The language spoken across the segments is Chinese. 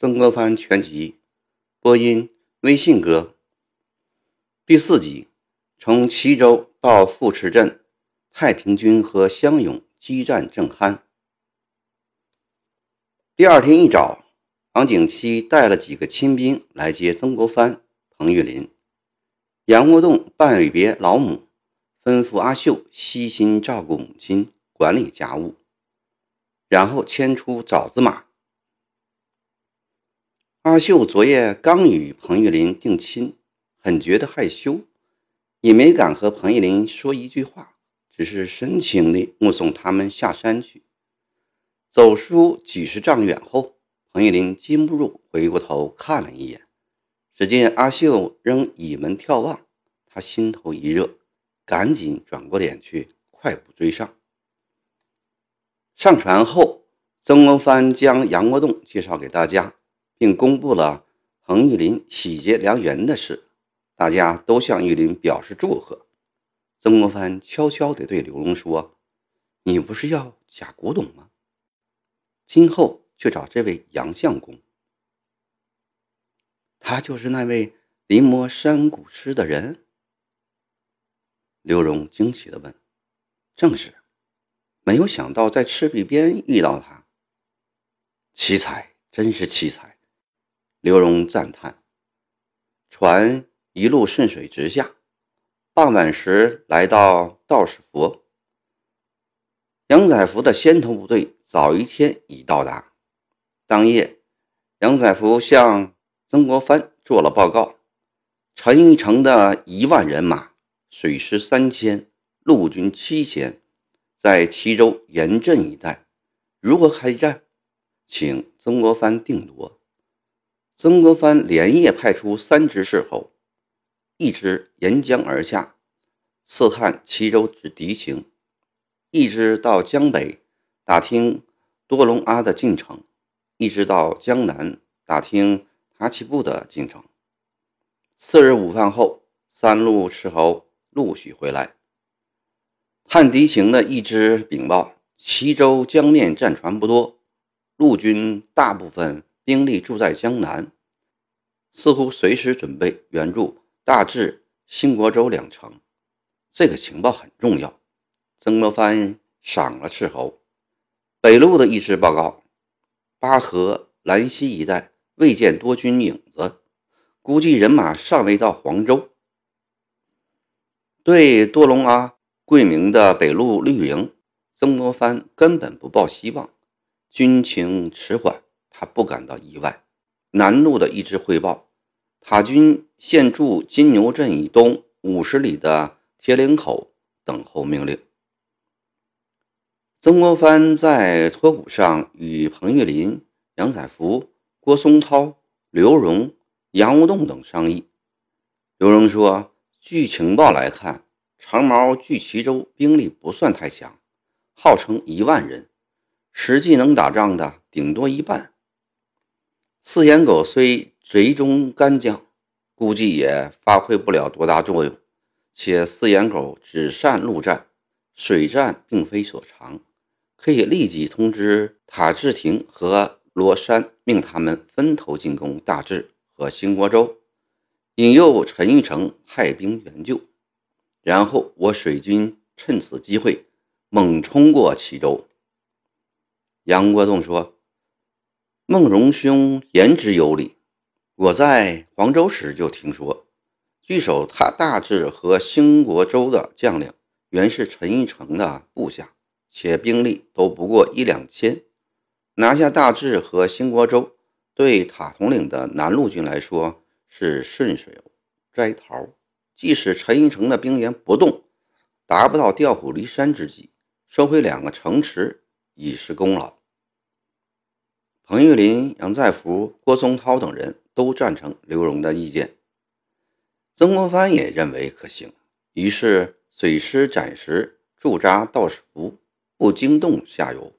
曾国藩全集》播音：微信哥。第四集，从齐州到富池镇，太平军和湘勇激战正酣。第二天一早，王景七带了几个亲兵来接曾国藩、彭玉麟。杨国栋办别老母，吩咐阿秀悉心照顾母亲，管理家务，然后牵出枣子马。阿秀昨夜刚与彭玉麟定亲，很觉得害羞，也没敢和彭玉麟说一句话，只是深情地目送他们下山去。走出几十丈远后，彭玉麟禁不住回过头看了一眼，只见阿秀仍倚门眺望，他心头一热，赶紧转过脸去，快步追上。上船后，曾国藩将杨国栋介绍给大家。并公布了彭玉麟喜结良缘的事，大家都向玉麟表示祝贺。曾国藩悄悄地对刘荣说：“你不是要假古董吗？今后去找这位杨相公，他就是那位临摹山谷诗的人。”刘荣惊奇地问：“正是，没有想到在赤壁边遇到他，奇才，真是奇才。”刘荣赞叹：“船一路顺水直下，傍晚时来到道士佛。杨载福的先头部队早一天已到达。当夜，杨载福向曾国藩做了报告：陈玉成的一万人马，水师三千，陆军七千，在齐州严阵以待。如何开战，请曾国藩定夺。”曾国藩连夜派出三支斥候，一支沿江而下，刺探齐州之敌情；一支到江北打听多隆阿的进程；一支到江南打听塔奇布的进程。次日午饭后，三路斥候陆续回来，探敌情的一支禀报：齐州江面战船不多，陆军大部分。兵力住在江南，似乎随时准备援助大治、兴国州两城。这个情报很重要。曾国藩赏了斥候。北路的一支报告：巴河、兰溪一带未见多军影子，估计人马尚未到黄州。对多隆阿、桂明的北路绿营，曾国藩根本不抱希望，军情迟缓。他不感到意外。南路的一支汇报，塔军现驻金牛镇以东五十里的铁岭口等候命令。曾国藩在托谷上与彭玉麟、杨载福、郭松涛、刘荣、杨无栋等商议。刘荣说：“据情报来看，长毛聚齐州兵力不算太强，号称一万人，实际能打仗的顶多一半。”四眼狗虽贼中干将，估计也发挥不了多大作用。且四眼狗只善陆战，水战并非所长。可以立即通知塔志廷和罗山，命他们分头进攻大治和兴国州，引诱陈玉成派兵援救。然后我水军趁此机会猛冲过齐州。杨国栋说。孟荣兄言之有理，我在黄州时就听说，据守他大治和兴国州的将领原是陈玉成的部下，且兵力都不过一两千。拿下大治和兴国州，对塔统领的南路军来说是顺水摘桃。即使陈玉成的兵员不动，达不到调虎离山之计，收回两个城池已是功劳。彭玉麟、杨再福、郭松涛等人都赞成刘荣的意见，曾国藩也认为可行，于是水师暂时驻扎道士府，不惊动下游。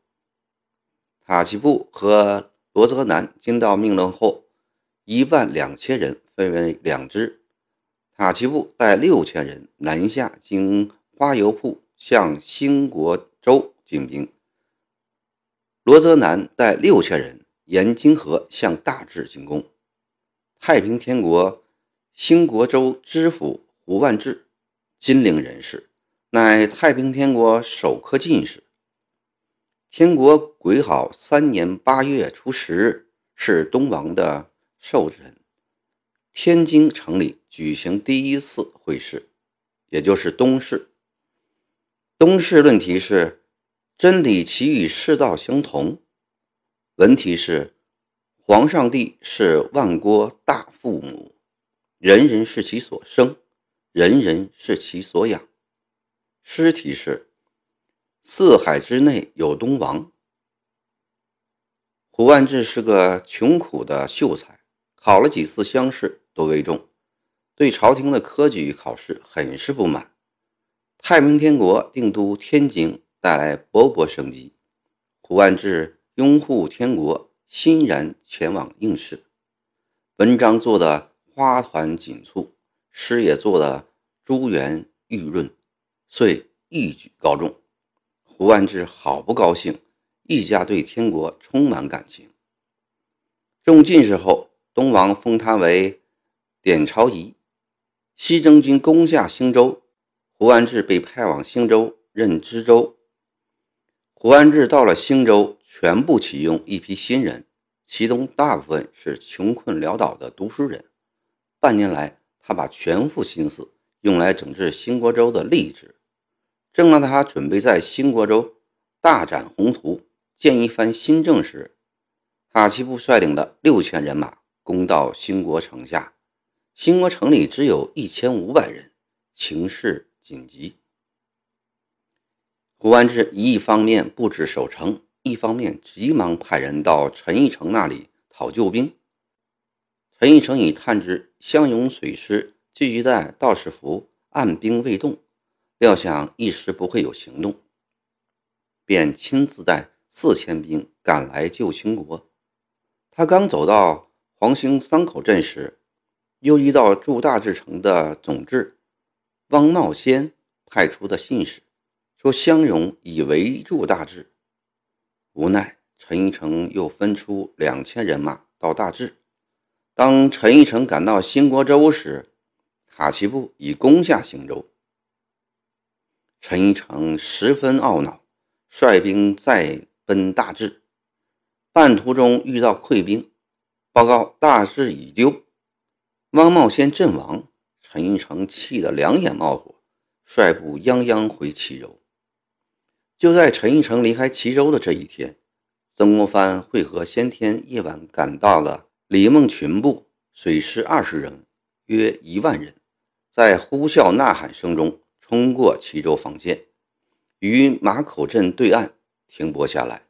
塔奇布和罗泽南接到命令后，一万两千人分为两支，塔奇布带六千人南下，经花油铺向兴国州进兵；罗泽南带六千人。沿泾河向大治进攻。太平天国兴国州知府胡万志，金陵人士，乃太平天国首科进士。天国癸好三年八月初十日，是东王的寿辰。天津城里举行第一次会试，也就是东试。东试论题是：真理其与世道相同。文题是：皇上帝是万国大父母，人人是其所生，人人是其所养。诗题是。四海之内有东王。胡万志是个穷苦的秀才，考了几次乡试都未中，对朝廷的科举考试很是不满。太平天国定都天津，带来勃勃生机。胡万志拥护天国，欣然前往应试。文章做的花团锦簇，诗也做的珠圆玉润，遂一举高中。胡万志好不高兴，一家对天国充满感情。中进士后，东王封他为典朝仪。西征军攻下兴州，胡万志被派往兴州任知州。胡万志到了兴州，全部启用一批新人，其中大部分是穷困潦倒的读书人。半年来，他把全副心思用来整治兴国州的吏治。正当他准备在兴国州大展宏图、建一番新政时，塔奇布率领的六千人马攻到兴国城下。兴国城里只有一千五百人，情势紧急。胡安志一方面布置守城，一方面急忙派人到陈义成那里讨救兵。陈义成已探知湘勇水师聚集在道士府，按兵未动。料想一时不会有行动，便亲自带四千兵赶来救秦国。他刚走到黄兴三口镇时，又遇到驻大治城的总制汪茂先派出的信使，说襄荣已围住大治。无奈陈一成又分出两千人马到大治。当陈一成赶到兴国州时，塔奇布已攻下兴州。陈一成十分懊恼，率兵再奔大治，半途中遇到溃兵，报告大治已丢，汪茂先阵亡。陈一成气得两眼冒火，率部泱泱回齐州。就在陈一成离开齐州的这一天，曾国藩会合先天夜晚赶到了李梦群部，水师二十人，约一万人，在呼啸呐喊声中。冲过齐州防线，于马口镇对岸停泊下来。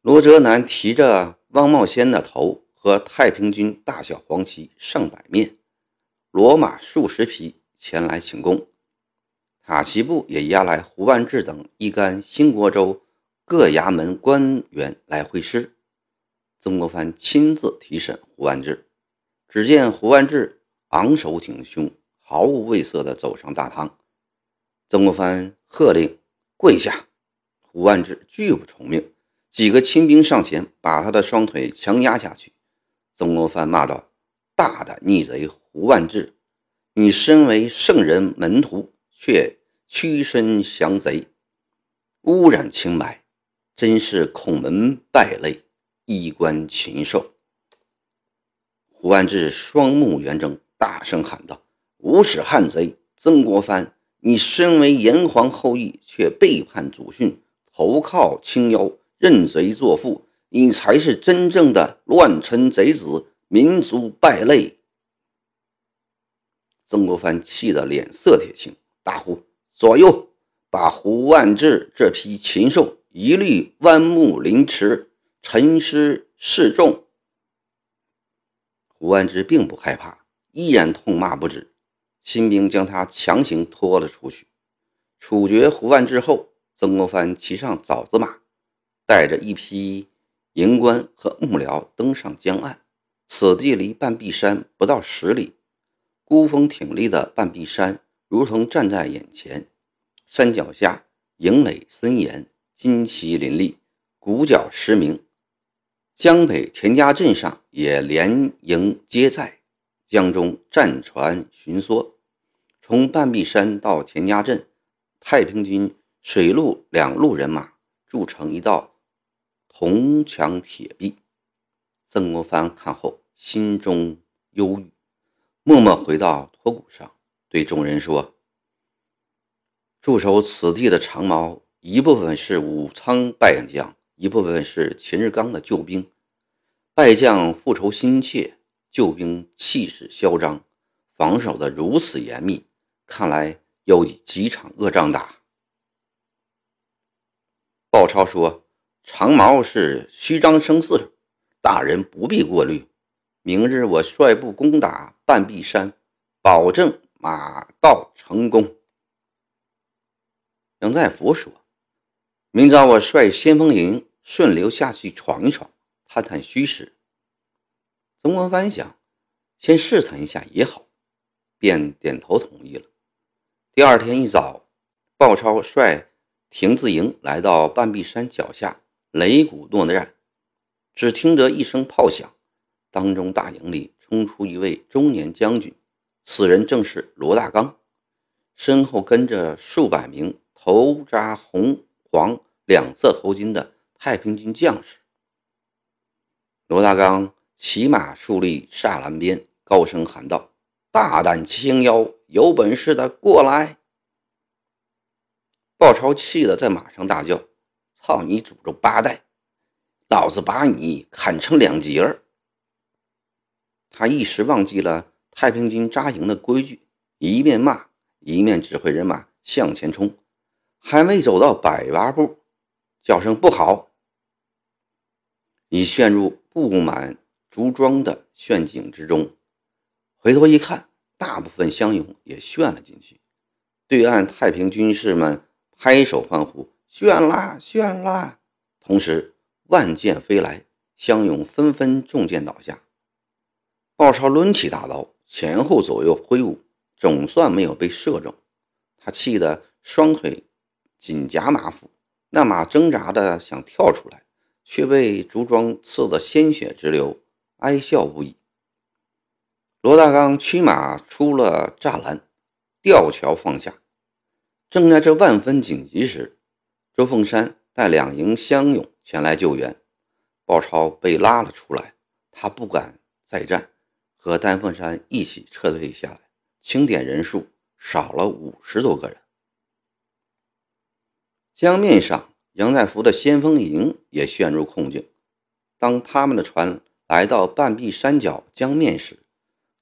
罗泽南提着汪茂先的头和太平军大小黄旗上百面，骡马数十匹前来请功。塔奇布也押来胡万志等一干兴国州各衙门官员来会师。曾国藩亲自提审胡万志，只见胡万志昂首挺胸。毫无畏色地走上大堂，曾国藩喝令跪下。胡万志拒不从命，几个亲兵上前把他的双腿强压下去。曾国藩骂道：“大胆逆贼胡万志，你身为圣人门徒，却屈身降贼，污染清白，真是孔门败类，衣冠禽兽！”胡安志双目圆睁，大声喊道。无耻汉贼曾国藩，你身为炎黄后裔，却背叛祖训，投靠清妖，认贼作父，你才是真正的乱臣贼子，民族败类！曾国藩气得脸色铁青，大呼：“左右，把胡万志这批禽兽一律剜目凌迟，沉尸示众！”胡万志并不害怕，依然痛骂不止。新兵将他强行拖了出去，处决胡万志后，曾国藩骑上枣子马，带着一批营官和幕僚登上江岸。此地离半壁山不到十里，孤峰挺立的半壁山如同站在眼前。山脚下营垒森严，旌旗林立，鼓角驰鸣，江北田家镇上也连营皆在，江中战船巡梭，从半壁山到田家镇，太平军水陆两路人马筑成一道铜墙铁壁。曾国藩看后心中忧郁，默默回到托谷上，对众人说：“驻守此地的长矛，一部分是武昌败将。”一部分是秦日刚的救兵，败将复仇心切，救兵气势嚣张，防守的如此严密，看来有几场恶仗打。鲍超说：“长矛是虚张声势，大人不必过虑。明日我率部攻打半壁山，保证马到成功。”杨再福说：“明早我率先锋营。”顺流下去闯一闯，探探虚实。曾国藩想，先试探一下也好，便点头同意了。第二天一早，鲍超率亭子营来到半壁山脚下，擂鼓诺战。只听得一声炮响，当中大营里冲出一位中年将军，此人正是罗大刚，身后跟着数百名头扎红黄两色头巾的。太平军将士罗大刚骑马竖立栅栏边，高声喊道：“大胆青妖，有本事的过来！”鲍超气得在马上大叫：“操你祖宗八代！老子把你砍成两截儿！”他一时忘记了太平军扎营的规矩，一面骂一面指挥人马向前冲，还未走到百八步，叫声不好。已陷入布满竹桩的陷阱之中，回头一看，大部分乡勇也陷了进去。对岸太平军士们拍手欢呼：“陷啦，陷啦！”同时，万箭飞来，乡勇纷纷中箭倒下。鲍超抡起大刀，前后左右挥舞，总算没有被射中。他气得双腿紧夹马腹，那马挣扎的想跳出来。却被竹桩刺得鲜血直流，哀笑不已。罗大刚驱马出了栅栏，吊桥放下。正在这万分紧急时，周凤山带两营乡勇前来救援，鲍超被拉了出来。他不敢再战，和丹凤山一起撤退下来。清点人数，少了五十多个人。江面上。杨再福的先锋营也陷入困境。当他们的船来到半壁山脚江面时，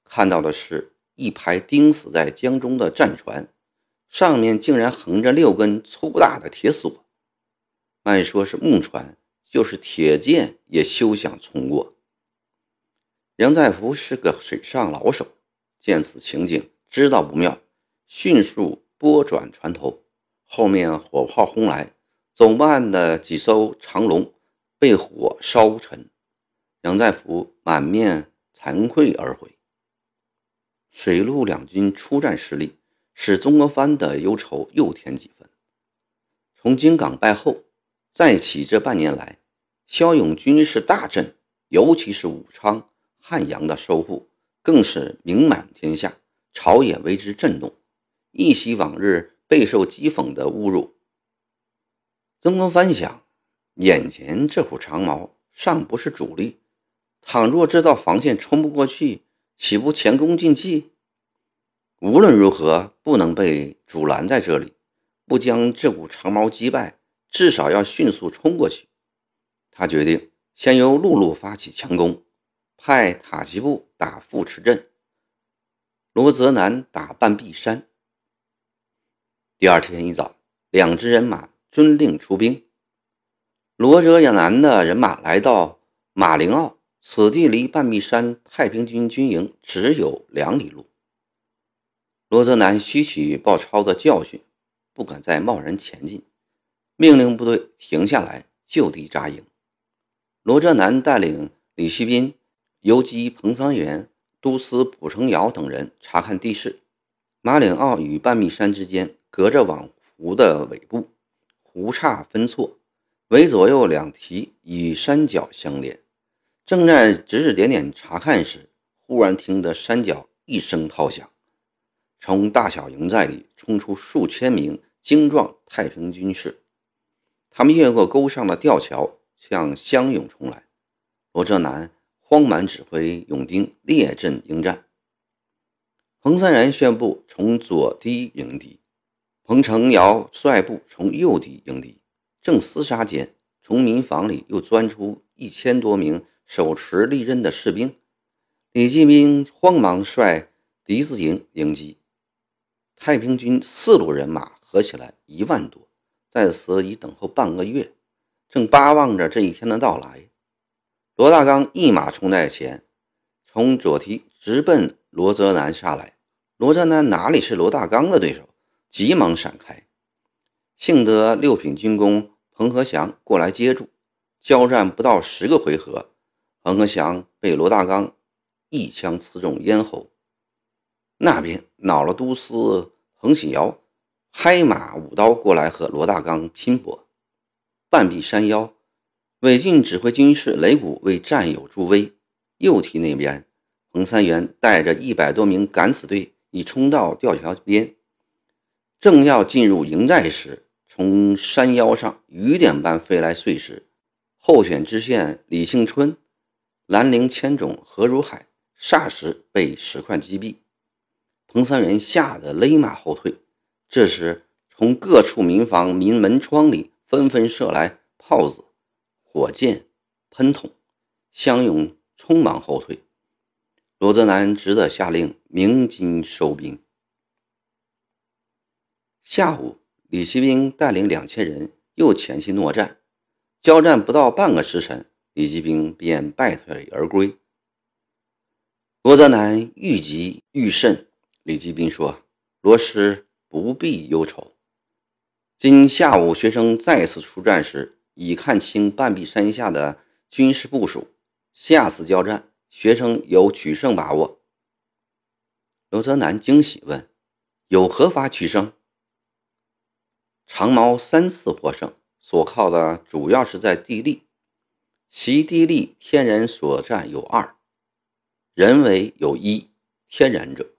看到的是一排钉死在江中的战船，上面竟然横着六根粗大的铁索。按说是木船，就是铁剑也休想冲过。杨再福是个水上老手，见此情景，知道不妙，迅速拨转船头，后面火炮轰来。总办的几艘长龙被火烧沉，杨再福满面惭愧而回。水陆两军出战失利，使曾国藩的忧愁又添几分。从金港败后，再起这半年来，骁勇军事大振，尤其是武昌、汉阳的收复，更是名满天下，朝野为之震动，一袭往日备受讥讽的侮辱。曾国藩想，眼前这股长矛尚不是主力，倘若这道防线冲不过去，岂不前功尽弃？无论如何，不能被阻拦在这里，不将这股长矛击败，至少要迅速冲过去。他决定先由陆路发起强攻，派塔吉布打富池镇，罗泽南打半壁山。第二天一早，两支人马。遵令出兵，罗泽南的人马来到马陵坳，此地离半壁山太平军军营只有两里路。罗泽南吸取鲍超的教训，不敢再贸然前进，命令部队停下来就地扎营。罗泽南带领李希斌、游击彭三元、都司蒲成尧等人查看地势。马岭坳与半壁山之间隔着网湖的尾部。湖岔分错，为左右两堤与山脚相连，正在指指点点查看时，忽然听得山脚一声炮响，从大小营寨里冲出数千名精壮太平军士。他们越过沟上的吊桥，向湘勇冲来。罗泽南慌忙指挥勇丁列阵迎战。彭三然宣布从左堤迎敌，彭承尧率部从右堤迎敌。正厮杀间，从民房里又钻出一千多名手持利刃的士兵。李继斌慌忙率敌子营迎击。太平军四路人马合起来一万多。在此已等候半个月，正巴望着这一天的到来。罗大刚一马冲在前，从左蹄直奔罗泽南杀来。罗泽南哪里是罗大刚的对手，急忙闪开。幸得六品军功彭和祥过来接住，交战不到十个回合，彭和祥被罗大刚一枪刺中咽喉。那边恼了都司彭喜尧。拍马舞刀过来和罗大刚拼搏。半壁山腰，韦俊指挥军士擂鼓为战友助威。右蹄那边，彭三元带着一百多名敢死队已冲到吊桥边，正要进入营寨时，从山腰上雨点般飞来碎石。候选知县李庆春、兰陵千种何如海霎时被石块击毙。彭三元吓得勒马后退。这时，从各处民房、民门窗里纷纷射来炮子、火箭、喷筒，相勇匆忙后退。罗泽南只得下令鸣金收兵。下午，李希兵带领两千人又前去搦战，交战不到半个时辰，李继兵便败退而归。罗泽南愈急愈甚，李继兵说：“罗师。”不必忧愁。今下午学生再次出战时，已看清半壁山下的军事部署。下次交战，学生有取胜把握。罗泽南惊喜问：“有何法取胜？”长毛三次获胜，所靠的主要是在地利。其地利天然所占有二，人为有一，天然者，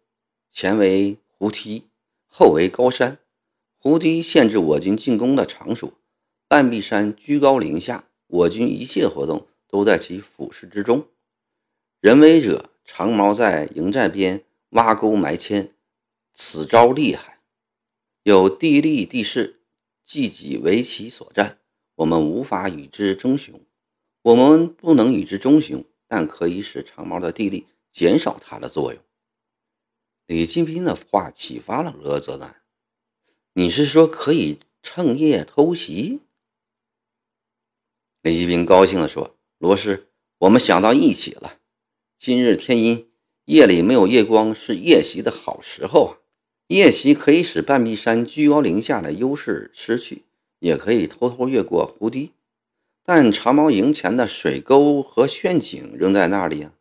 前为胡梯。后为高山，湖堤限制我军进攻的场所；半壁山居高临下，我军一切活动都在其俯视之中。人为者，长毛在营寨边挖沟埋铅，此招厉害。有地利地势，既己为其所占，我们无法与之争雄。我们不能与之争雄，但可以使长毛的地利减少它的作用。李金斌的话启发了罗泽南：“你是说可以趁夜偷袭？”李金斌高兴地说：“罗师，我们想到一起了。今日天阴，夜里没有夜光，是夜袭的好时候啊！夜袭可以使半壁山居高临下的优势失去，也可以偷偷越过湖堤。但长毛营前的水沟和陷阱仍在那里啊。”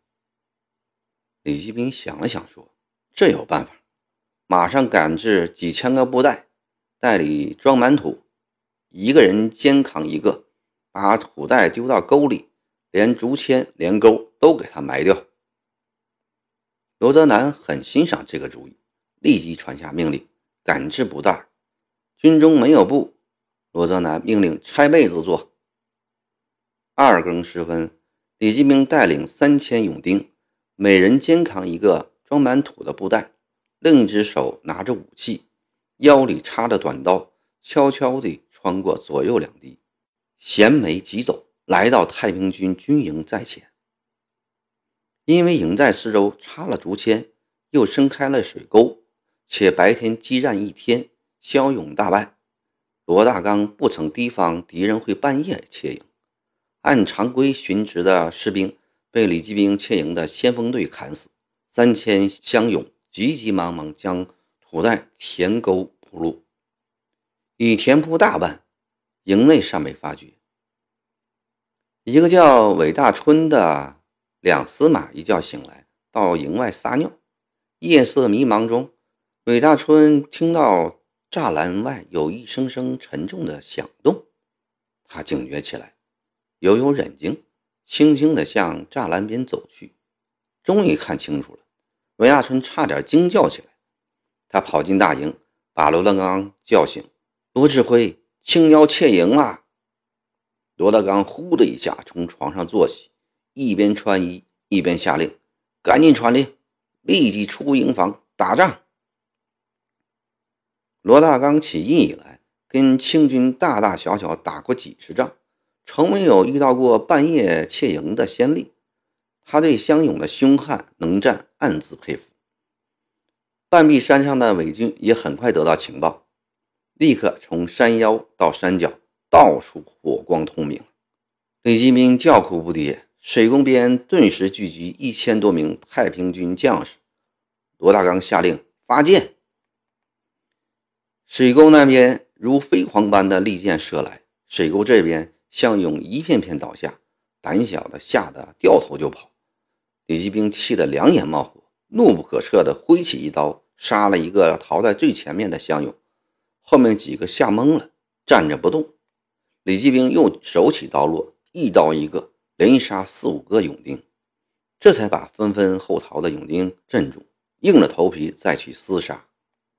李继斌想了想说。这有办法，马上赶制几千个布袋，袋里装满土，一个人肩扛一个，把土袋丢到沟里，连竹签连钩都给他埋掉。罗泽南很欣赏这个主意，立即传下命令，赶制布袋。军中没有布，罗泽南命令拆被子做。二更时分，李继明带领三千勇丁，每人肩扛一个。装满土的布袋，另一只手拿着武器，腰里插着短刀，悄悄地穿过左右两地，衔枚疾走，来到太平军军营寨前。因为营寨四周插了竹签，又伸开了水沟，且白天激战一天，骁勇大败。罗大刚不曾提防敌人会半夜窃营，按常规巡职的士兵被李继兵窃营的先锋队砍死。三千乡勇急急忙忙将土袋填沟铺路，已填铺大半，营内尚未发觉。一个叫韦大春的两司马一觉醒来，到营外撒尿。夜色迷茫中，韦大春听到栅栏外有一声声沉重的响动，他警觉起来，犹有忍惊，轻轻地向栅栏边走去。终于看清楚了，韦大春差点惊叫起来。他跑进大营，把罗德刚叫醒：“罗指挥，青妖窃营啊！”罗大刚呼的一下从床上坐起，一边穿衣一边下令：“赶紧传令，立即出营房打仗。”罗大刚起义以来，跟清军大大小小打过几十仗，从没有遇到过半夜窃营的先例。他对湘勇的凶悍能战暗自佩服。半壁山上的伪军也很快得到情报，立刻从山腰到山脚到处火光通明。李继兵叫苦不迭，水沟边顿时聚集一千多名太平军将士。罗大刚下令发箭，水沟那边如飞蝗般的利箭射来，水沟这边向勇一片片倒下，胆小的吓得掉头就跑。李继兵气得两眼冒火，怒不可遏地挥起一刀，杀了一个逃在最前面的向勇，后面几个吓懵了，站着不动。李继兵又手起刀落，一刀一个，连杀四五个勇丁，这才把纷纷后逃的勇丁镇住，硬着头皮再去厮杀。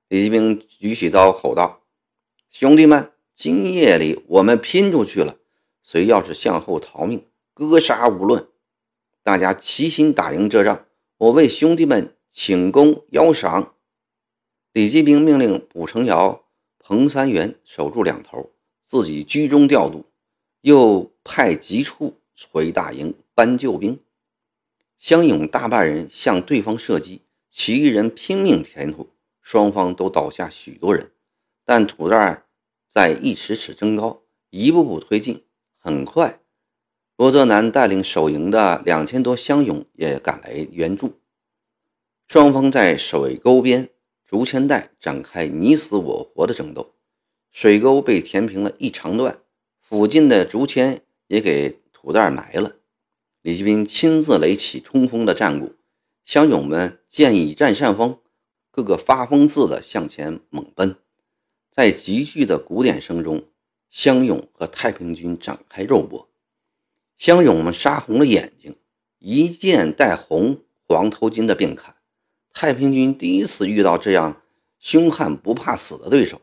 李继兵举起刀吼道：“兄弟们，今夜里我们拼出去了！谁要是向后逃命，格杀无论！”大家齐心打赢这仗，我为兄弟们请功邀赏。李继兵命令卜成尧、彭三元守住两头，自己居中调度，又派急处回大营搬救兵。湘勇大半人向对方射击，其余人拼命填土，双方都倒下许多人，但土寨在一尺尺增高，一步步推进，很快。罗泽南带领守营的两千多乡勇也赶来援助，双方在水沟边竹签带展开你死我活的争斗，水沟被填平了一长段，附近的竹签也给土袋埋了。李继斌亲自垒起冲锋的战鼓，乡勇们见已占上风，个个发疯似的向前猛奔，在急剧的鼓点声中，乡勇和太平军展开肉搏。乡勇们杀红了眼睛，一剑带红黄头巾的便砍。太平军第一次遇到这样凶悍不怕死的对手，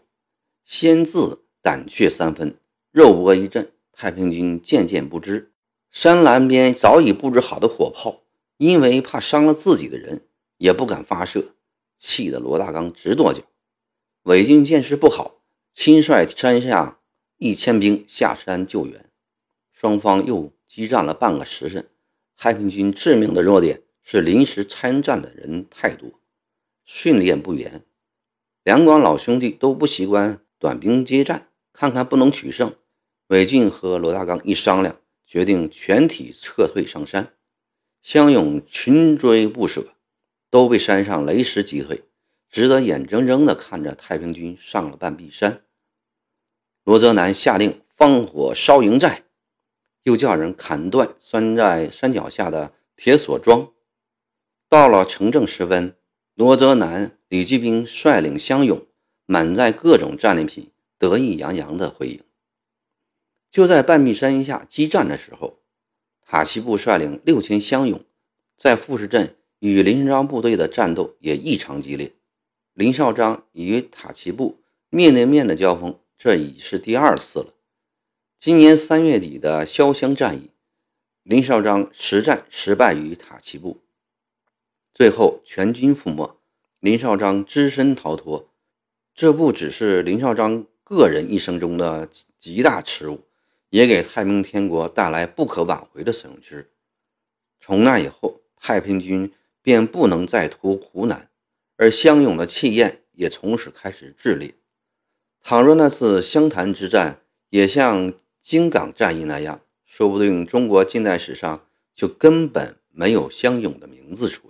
先自胆怯三分。肉搏一阵，太平军渐渐不支。山栏边早已布置好的火炮，因为怕伤了自己的人，也不敢发射，气得罗大刚直跺脚。伪军见势不好，亲率山下一千兵下山救援。双方又。激战了半个时辰，太平军致命的弱点是临时参战的人太多，训练不严。两广老兄弟都不习惯短兵接战，看看不能取胜。韦俊和罗大刚一商量，决定全体撤退上山。湘勇群追不舍，都被山上雷石击退，只得眼睁睁地看着太平军上了半壁山。罗泽南下令放火烧营寨。又叫人砍断拴在山脚下的铁锁桩。到了城正时分，罗泽南、李继兵率领乡勇，满载各种战利品，得意洋洋地回营。就在半壁山下激战的时候，塔西部率领六千乡勇，在富士镇与林少章部队的战斗也异常激烈。林少章与塔奇部面对面的交锋，这已是第二次了。今年三月底的潇湘战役，林少章实战失败于塔奇部，最后全军覆没，林少章只身逃脱。这不只是林少章个人一生中的极大耻辱，也给太平天国带来不可挽回的损失。从那以后，太平军便不能再图湖南，而湘勇的气焰也从此开始炽烈。倘若那次湘潭之战也像……京港战役那样，说不定中国近代史上就根本没有湘勇的名字出现。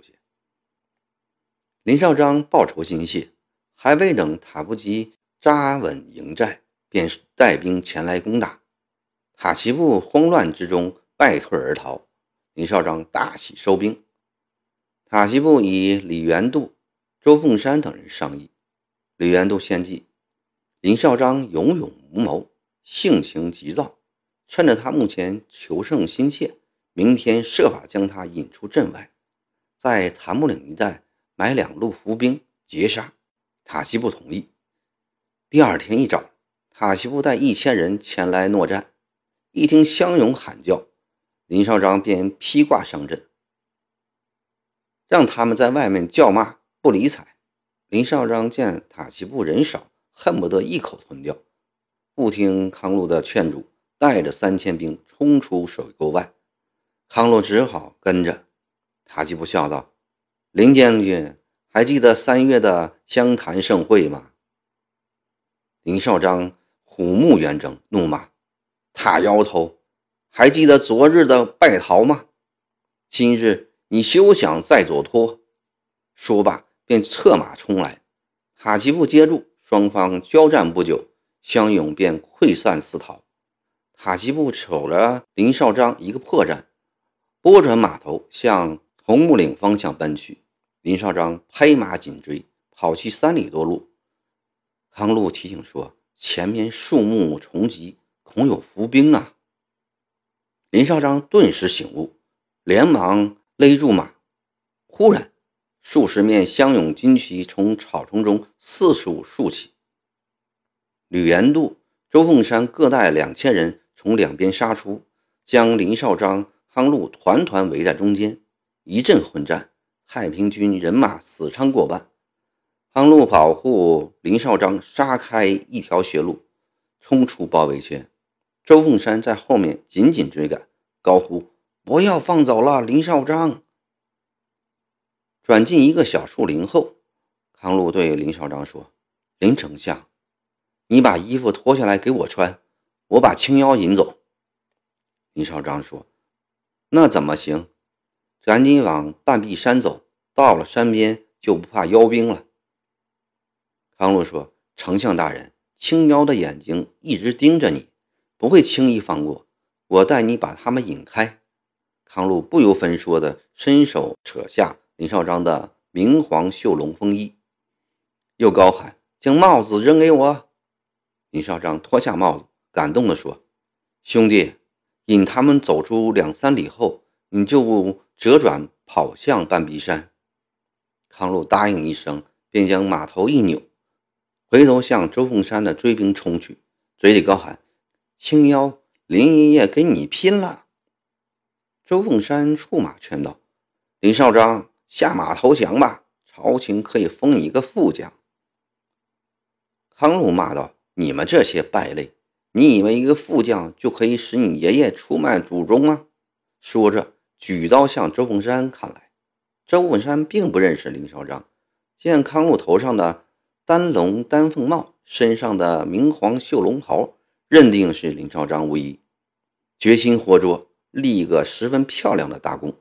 林少章报仇心切，还未等塔布吉扎稳营寨，便带兵前来攻打。塔奇部慌乱之中败退而逃，林少章大喜收兵。塔奇部以李元度、周凤山等人商议。李元度献计：林少章勇勇无谋。性情急躁，趁着他目前求胜心切，明天设法将他引出阵外，在檀木岭一带埋两路伏兵截杀。塔西布同意。第二天一早，塔西布带一千人前来诺战。一听乡勇喊叫，林少章便披挂上阵，让他们在外面叫骂不理睬。林少章见塔西布人少，恨不得一口吞掉，不听康禄的劝阻，带着三千兵冲出水沟外。康禄只好跟着。塔西布笑道：“林将军，还记得三月的湘潭盛会吗？”林少章虎目圆睁，怒骂：“塔摇头，还记得昨日的败逃吗？今日你休想再左脱！”说罢，便策马冲来。塔吉布接住，双方交战不久，湘勇便溃散四逃。塔吉布瞅着林少章一个破绽，拨转马头向从木岭方向奔去。林少章拍马紧追，跑去三里多路。康禄提醒说：“前面树木重集，恐有伏兵啊！”林少章顿时醒悟，连忙勒住马。忽然，数十面乡勇军旗从草丛中四处竖起。吕延度、周凤山各带两千人从两边杀出，将林少章、康禄团团围在中间。一阵混战，太平军人马死伤过半。康禄保护林少章，杀开一条血路，冲出包围圈。周凤山在后面紧紧追赶，高呼：“不要放走了林少章！”转进一个小树林后，康禄对林少章说：“林丞相，你把衣服脱下来给我穿，我把青妖引走。”林少章说：“那怎么行？赶紧往半壁山走，到了山边就不怕妖兵了。”康禄说：“丞相大人，青妖的眼睛一直盯着你，不会轻易放过。我带你把他们引开。”康禄不由分说的伸手扯下林少章的明黄绣龙风衣，又高喊：“将帽子扔给我！”林少章脱下帽子，感动的说：“兄弟，引他们走出两三里后，你就折转跑向半壁山。”康禄答应一声，便将马头一扭。回头向周凤山的追兵冲去，嘴里高喊：“青妖，林爷爷跟你拼了！”周凤山触马劝道：“林少章，下马投降吧，朝廷可以封你一个副将。”康禄骂道：“你们这些败类，你以为一个副将就可以使你爷爷出卖祖宗吗？”说着，举刀向周凤山砍来。周凤山并不认识林少章，见康禄头上的。丹龙丹凤帽，身上的明黄绣龙袍，认定是林少章无疑，决心活捉，立一个十分漂亮的大功。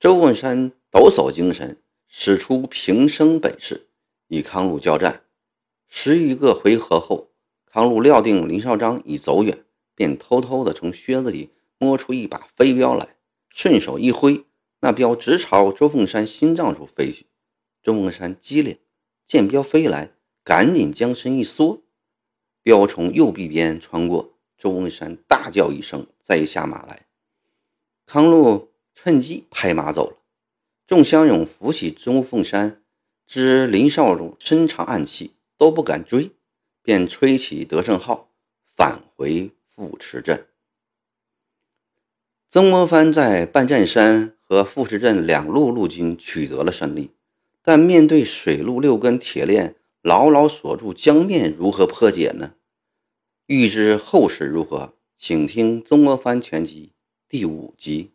周文山抖擞精神，使出平生本事，与康禄交战。十余个回合后，康禄料定林少章已走远，便偷偷的从靴子里摸出一把飞镖来，顺手一挥，那镖直朝周凤山心脏处飞去。周凤山机灵。见镖飞来，赶紧将身一缩，镖从右臂边穿过。周文山大叫一声，再下马来。康禄趁机拍马走了。众乡勇扶起周凤山，知林少龙身藏暗器，都不敢追，便吹起得胜号，返回富池镇。曾国藩在半占山和富池镇两路陆军取得了胜利。但面对水陆六根铁链牢牢锁住江面，如何破解呢？欲知后事如何，请听《曾国藩全集》第五集。